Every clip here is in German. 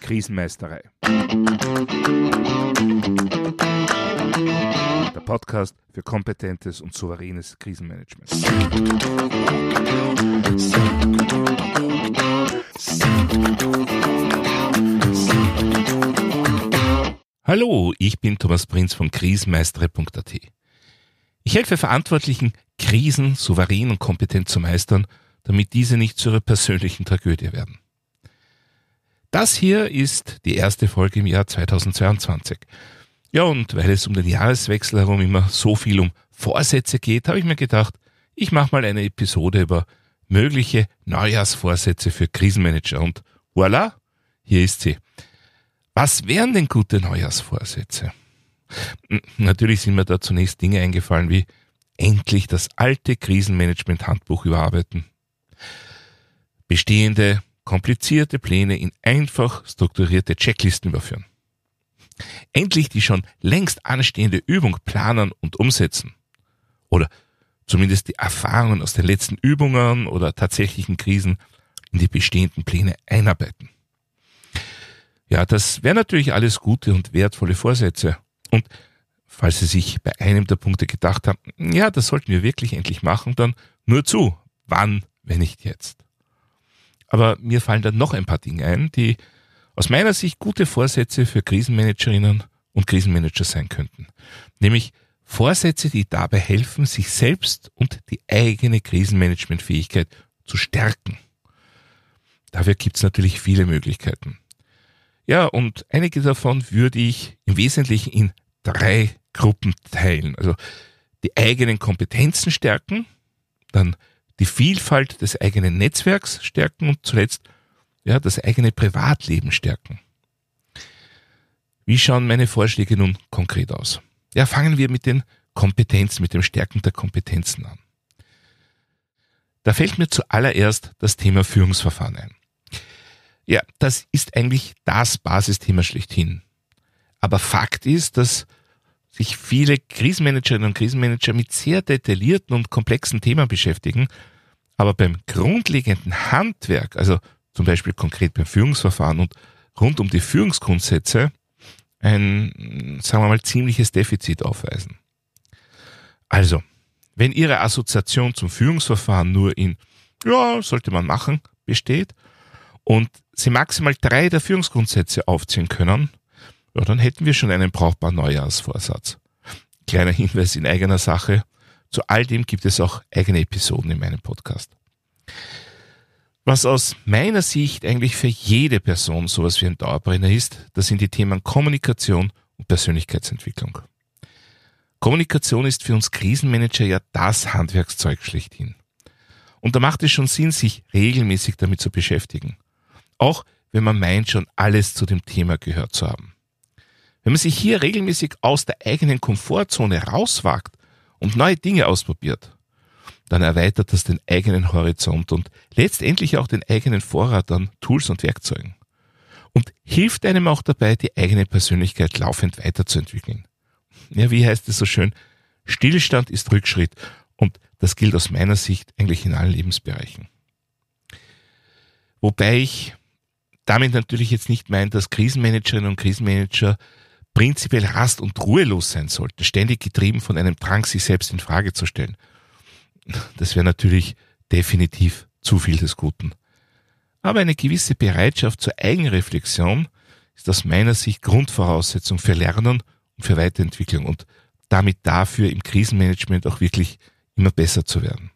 Krisenmeisterei. Der Podcast für kompetentes und souveränes Krisenmanagement. Hallo, ich bin Thomas Prinz von krisenmeistere.at. Ich helfe Verantwortlichen, Krisen souverän und kompetent zu meistern, damit diese nicht zu ihrer persönlichen Tragödie werden. Das hier ist die erste Folge im Jahr 2022. Ja, und weil es um den Jahreswechsel herum immer so viel um Vorsätze geht, habe ich mir gedacht, ich mache mal eine Episode über mögliche Neujahrsvorsätze für Krisenmanager und voilà, hier ist sie. Was wären denn gute Neujahrsvorsätze? Natürlich sind mir da zunächst Dinge eingefallen wie endlich das alte Krisenmanagement-Handbuch überarbeiten. Bestehende, komplizierte Pläne in einfach strukturierte Checklisten überführen. Endlich die schon längst anstehende Übung planen und umsetzen. Oder zumindest die Erfahrungen aus den letzten Übungen oder tatsächlichen Krisen in die bestehenden Pläne einarbeiten. Ja, das wären natürlich alles gute und wertvolle Vorsätze. Und falls Sie sich bei einem der Punkte gedacht haben, ja, das sollten wir wirklich endlich machen, dann nur zu. Wann, wenn nicht jetzt? Aber mir fallen dann noch ein paar Dinge ein, die aus meiner Sicht gute Vorsätze für Krisenmanagerinnen und Krisenmanager sein könnten. Nämlich Vorsätze, die dabei helfen, sich selbst und die eigene Krisenmanagementfähigkeit zu stärken. Dafür gibt es natürlich viele Möglichkeiten. Ja, und einige davon würde ich im Wesentlichen in drei Gruppen teilen. Also die eigenen Kompetenzen stärken, dann die Vielfalt des eigenen Netzwerks stärken und zuletzt ja, das eigene Privatleben stärken. Wie schauen meine Vorschläge nun konkret aus? Ja, fangen wir mit den Kompetenzen, mit dem Stärken der Kompetenzen an. Da fällt mir zuallererst das Thema Führungsverfahren ein. Ja, das ist eigentlich das Basisthema schlechthin. Aber Fakt ist, dass sich viele Krisenmanagerinnen und Krisenmanager mit sehr detaillierten und komplexen Themen beschäftigen, aber beim grundlegenden Handwerk, also zum Beispiel konkret beim Führungsverfahren und rund um die Führungsgrundsätze, ein, sagen wir mal, ziemliches Defizit aufweisen. Also, wenn Ihre Assoziation zum Führungsverfahren nur in, ja, sollte man machen, besteht und Sie maximal drei der Führungsgrundsätze aufziehen können, ja, dann hätten wir schon einen brauchbaren Neujahrsvorsatz. Kleiner Hinweis in eigener Sache. Zu all dem gibt es auch eigene Episoden in meinem Podcast. Was aus meiner Sicht eigentlich für jede Person sowas wie ein Dauerbrenner ist, das sind die Themen Kommunikation und Persönlichkeitsentwicklung. Kommunikation ist für uns Krisenmanager ja das Handwerkszeug schlechthin. Und da macht es schon Sinn, sich regelmäßig damit zu beschäftigen auch wenn man meint, schon alles zu dem Thema gehört zu haben. Wenn man sich hier regelmäßig aus der eigenen Komfortzone rauswagt und neue Dinge ausprobiert, dann erweitert das den eigenen Horizont und letztendlich auch den eigenen Vorrat an Tools und Werkzeugen. Und hilft einem auch dabei, die eigene Persönlichkeit laufend weiterzuentwickeln. Ja, wie heißt es so schön? Stillstand ist Rückschritt und das gilt aus meiner Sicht eigentlich in allen Lebensbereichen. Wobei ich damit natürlich jetzt nicht meint, dass Krisenmanagerinnen und Krisenmanager prinzipiell rast- und ruhelos sein sollten, ständig getrieben von einem Drang, sich selbst in Frage zu stellen. Das wäre natürlich definitiv zu viel des Guten. Aber eine gewisse Bereitschaft zur Eigenreflexion ist aus meiner Sicht Grundvoraussetzung für Lernen und für Weiterentwicklung und damit dafür im Krisenmanagement auch wirklich immer besser zu werden.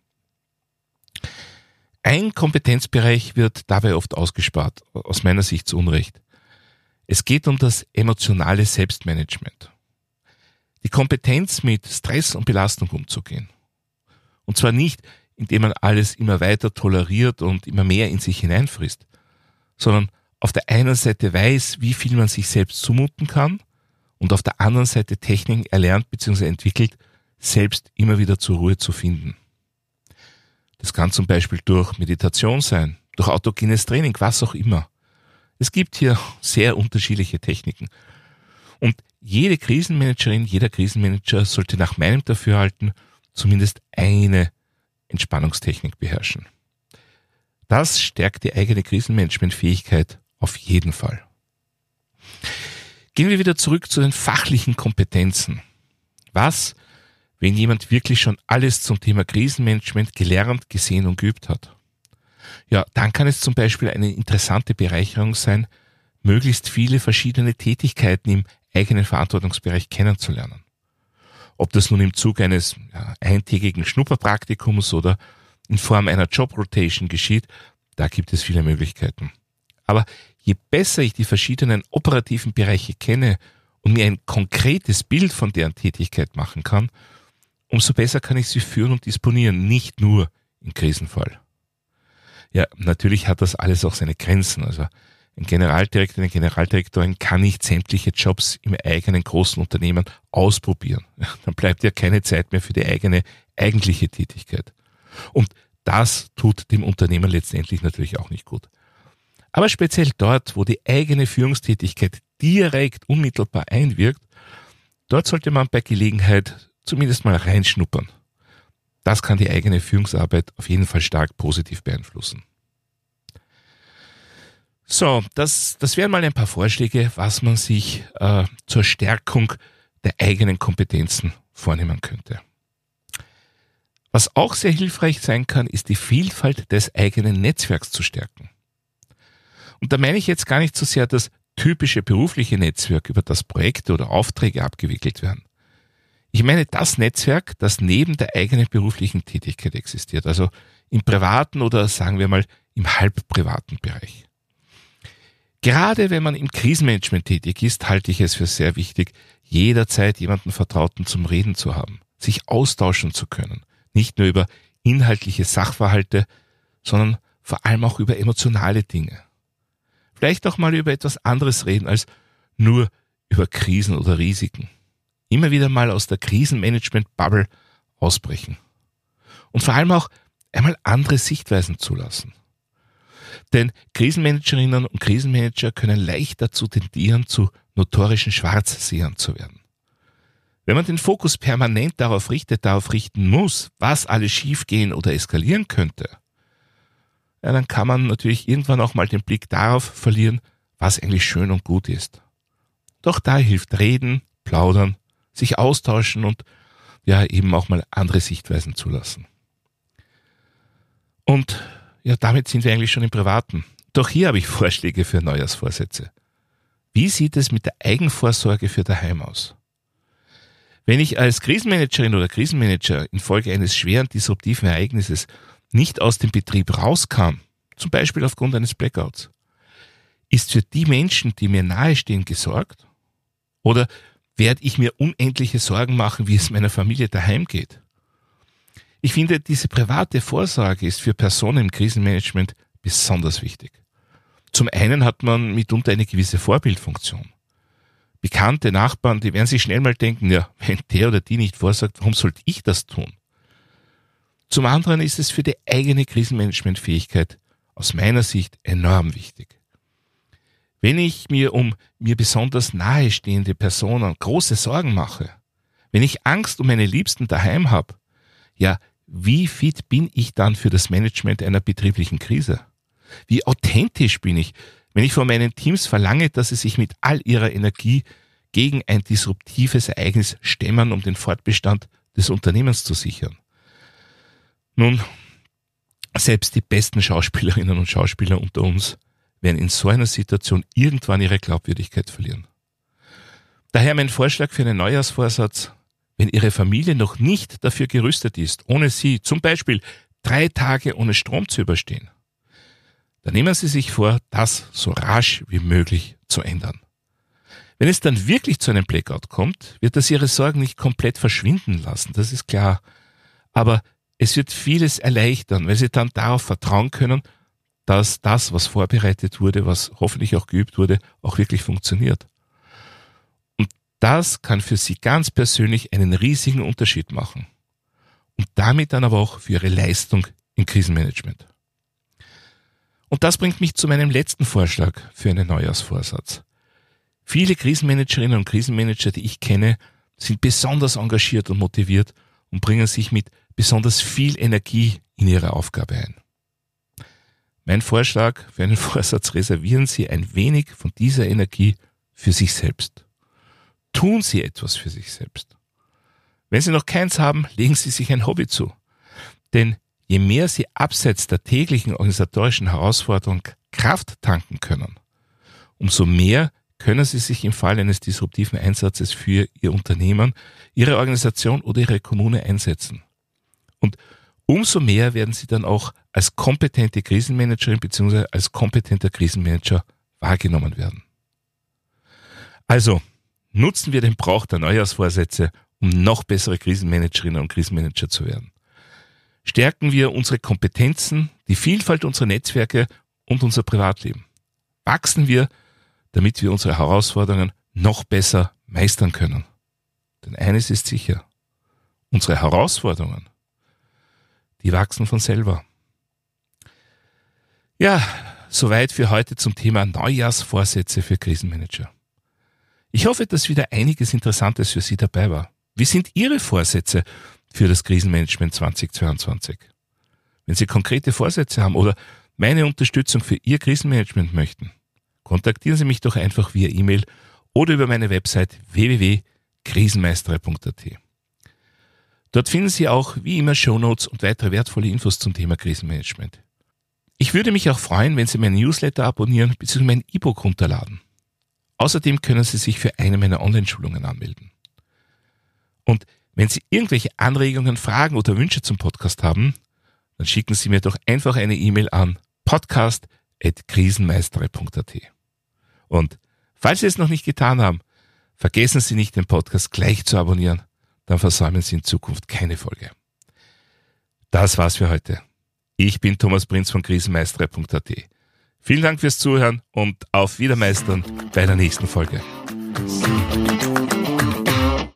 Ein Kompetenzbereich wird dabei oft ausgespart, aus meiner Sicht zu Unrecht. Es geht um das emotionale Selbstmanagement. Die Kompetenz, mit Stress und Belastung umzugehen. Und zwar nicht, indem man alles immer weiter toleriert und immer mehr in sich hineinfrisst, sondern auf der einen Seite weiß, wie viel man sich selbst zumuten kann und auf der anderen Seite Techniken erlernt bzw. entwickelt, selbst immer wieder zur Ruhe zu finden. Das kann zum Beispiel durch Meditation sein, durch autogenes Training, was auch immer. Es gibt hier sehr unterschiedliche Techniken. Und jede Krisenmanagerin, jeder Krisenmanager sollte nach meinem Dafürhalten zumindest eine Entspannungstechnik beherrschen. Das stärkt die eigene Krisenmanagementfähigkeit auf jeden Fall. Gehen wir wieder zurück zu den fachlichen Kompetenzen. Was, wenn jemand wirklich schon alles zum Thema Krisenmanagement gelernt, gesehen und geübt hat? Ja, dann kann es zum Beispiel eine interessante Bereicherung sein, möglichst viele verschiedene Tätigkeiten im eigenen Verantwortungsbereich kennenzulernen. Ob das nun im Zug eines ja, eintägigen Schnupperpraktikums oder in Form einer Jobrotation geschieht, da gibt es viele Möglichkeiten. Aber je besser ich die verschiedenen operativen Bereiche kenne und mir ein konkretes Bild von deren Tätigkeit machen kann, umso besser kann ich sie führen und disponieren, nicht nur im Krisenfall. Ja, natürlich hat das alles auch seine Grenzen. Also ein Generaldirektor, eine Generaldirektorin kann nicht sämtliche Jobs im eigenen großen Unternehmen ausprobieren. Dann bleibt ja keine Zeit mehr für die eigene eigentliche Tätigkeit. Und das tut dem Unternehmen letztendlich natürlich auch nicht gut. Aber speziell dort, wo die eigene Führungstätigkeit direkt unmittelbar einwirkt, dort sollte man bei Gelegenheit zumindest mal reinschnuppern. Das kann die eigene Führungsarbeit auf jeden Fall stark positiv beeinflussen. So, das, das wären mal ein paar Vorschläge, was man sich äh, zur Stärkung der eigenen Kompetenzen vornehmen könnte. Was auch sehr hilfreich sein kann, ist die Vielfalt des eigenen Netzwerks zu stärken. Und da meine ich jetzt gar nicht so sehr das typische berufliche Netzwerk, über das Projekte oder Aufträge abgewickelt werden. Ich meine das Netzwerk, das neben der eigenen beruflichen Tätigkeit existiert, also im privaten oder sagen wir mal im halbprivaten Bereich. Gerade wenn man im Krisenmanagement tätig ist, halte ich es für sehr wichtig, jederzeit jemanden Vertrauten zum Reden zu haben, sich austauschen zu können, nicht nur über inhaltliche Sachverhalte, sondern vor allem auch über emotionale Dinge. Vielleicht auch mal über etwas anderes reden als nur über Krisen oder Risiken. Immer wieder mal aus der Krisenmanagement-Bubble ausbrechen. Und vor allem auch einmal andere Sichtweisen zulassen. Denn Krisenmanagerinnen und Krisenmanager können leicht dazu tendieren, zu notorischen Schwarzsehern zu werden. Wenn man den Fokus permanent darauf richtet, darauf richten muss, was alles schiefgehen oder eskalieren könnte, ja, dann kann man natürlich irgendwann auch mal den Blick darauf verlieren, was eigentlich schön und gut ist. Doch da hilft Reden, Plaudern, sich austauschen und ja eben auch mal andere Sichtweisen zulassen. Und ja, damit sind wir eigentlich schon im Privaten. Doch hier habe ich Vorschläge für Neujahrsvorsätze. Wie sieht es mit der Eigenvorsorge für daheim aus? Wenn ich als Krisenmanagerin oder Krisenmanager infolge eines schweren disruptiven Ereignisses nicht aus dem Betrieb rauskam, zum Beispiel aufgrund eines Blackouts, ist für die Menschen, die mir nahestehen, gesorgt? Oder werde ich mir unendliche Sorgen machen, wie es meiner Familie daheim geht? Ich finde, diese private Vorsorge ist für Personen im Krisenmanagement besonders wichtig. Zum einen hat man mitunter eine gewisse Vorbildfunktion bekannte Nachbarn, die werden sich schnell mal denken, ja, wenn der oder die nicht vorsorgt, warum sollte ich das tun? Zum anderen ist es für die eigene Krisenmanagementfähigkeit aus meiner Sicht enorm wichtig. Wenn ich mir um mir besonders nahestehende Personen große Sorgen mache, wenn ich Angst um meine Liebsten daheim habe, ja, wie fit bin ich dann für das Management einer betrieblichen Krise? Wie authentisch bin ich? Wenn ich von meinen Teams verlange, dass sie sich mit all ihrer Energie gegen ein disruptives Ereignis stemmen, um den Fortbestand des Unternehmens zu sichern. Nun, selbst die besten Schauspielerinnen und Schauspieler unter uns werden in so einer Situation irgendwann ihre Glaubwürdigkeit verlieren. Daher mein Vorschlag für einen Neujahrsvorsatz, wenn Ihre Familie noch nicht dafür gerüstet ist, ohne Sie zum Beispiel drei Tage ohne Strom zu überstehen, dann nehmen Sie sich vor, das so rasch wie möglich zu ändern. Wenn es dann wirklich zu einem Blackout kommt, wird das Ihre Sorgen nicht komplett verschwinden lassen, das ist klar. Aber es wird vieles erleichtern, weil Sie dann darauf vertrauen können, dass das, was vorbereitet wurde, was hoffentlich auch geübt wurde, auch wirklich funktioniert. Und das kann für Sie ganz persönlich einen riesigen Unterschied machen. Und damit dann aber auch für Ihre Leistung im Krisenmanagement. Und das bringt mich zu meinem letzten Vorschlag für einen Neujahrsvorsatz. Viele Krisenmanagerinnen und Krisenmanager, die ich kenne, sind besonders engagiert und motiviert und bringen sich mit besonders viel Energie in ihre Aufgabe ein. Mein Vorschlag für einen Vorsatz, reservieren Sie ein wenig von dieser Energie für sich selbst. Tun Sie etwas für sich selbst. Wenn Sie noch keins haben, legen Sie sich ein Hobby zu. Denn je mehr Sie abseits der täglichen organisatorischen Herausforderung Kraft tanken können, umso mehr können Sie sich im Fall eines disruptiven Einsatzes für Ihr Unternehmen, Ihre Organisation oder Ihre Kommune einsetzen. Und umso mehr werden Sie dann auch als kompetente Krisenmanagerin bzw. als kompetenter Krisenmanager wahrgenommen werden. Also, nutzen wir den Brauch der Neujahrsvorsätze, um noch bessere Krisenmanagerinnen und Krisenmanager zu werden. Stärken wir unsere Kompetenzen, die Vielfalt unserer Netzwerke und unser Privatleben. Wachsen wir, damit wir unsere Herausforderungen noch besser meistern können. Denn eines ist sicher, unsere Herausforderungen, die wachsen von selber. Ja, soweit für heute zum Thema Neujahrsvorsätze für Krisenmanager. Ich hoffe, dass wieder einiges Interessantes für Sie dabei war. Wie sind Ihre Vorsätze für das Krisenmanagement 2022? Wenn Sie konkrete Vorsätze haben oder meine Unterstützung für Ihr Krisenmanagement möchten, kontaktieren Sie mich doch einfach via E-Mail oder über meine Website www.krisenmeisterei.at. Dort finden Sie auch wie immer Shownotes und weitere wertvolle Infos zum Thema Krisenmanagement. Ich würde mich auch freuen, wenn Sie meinen Newsletter abonnieren bzw. mein E-Book runterladen. Außerdem können Sie sich für eine meiner Online-Schulungen anmelden. Und wenn Sie irgendwelche Anregungen, Fragen oder Wünsche zum Podcast haben, dann schicken Sie mir doch einfach eine E-Mail an podcast.krisenmeistere.at. Und falls Sie es noch nicht getan haben, vergessen Sie nicht, den Podcast gleich zu abonnieren, dann versäumen Sie in Zukunft keine Folge. Das war's für heute. Ich bin Thomas Prinz von krisenmeistere.at. Vielen Dank fürs Zuhören und auf Wiedermeistern bei der nächsten Folge.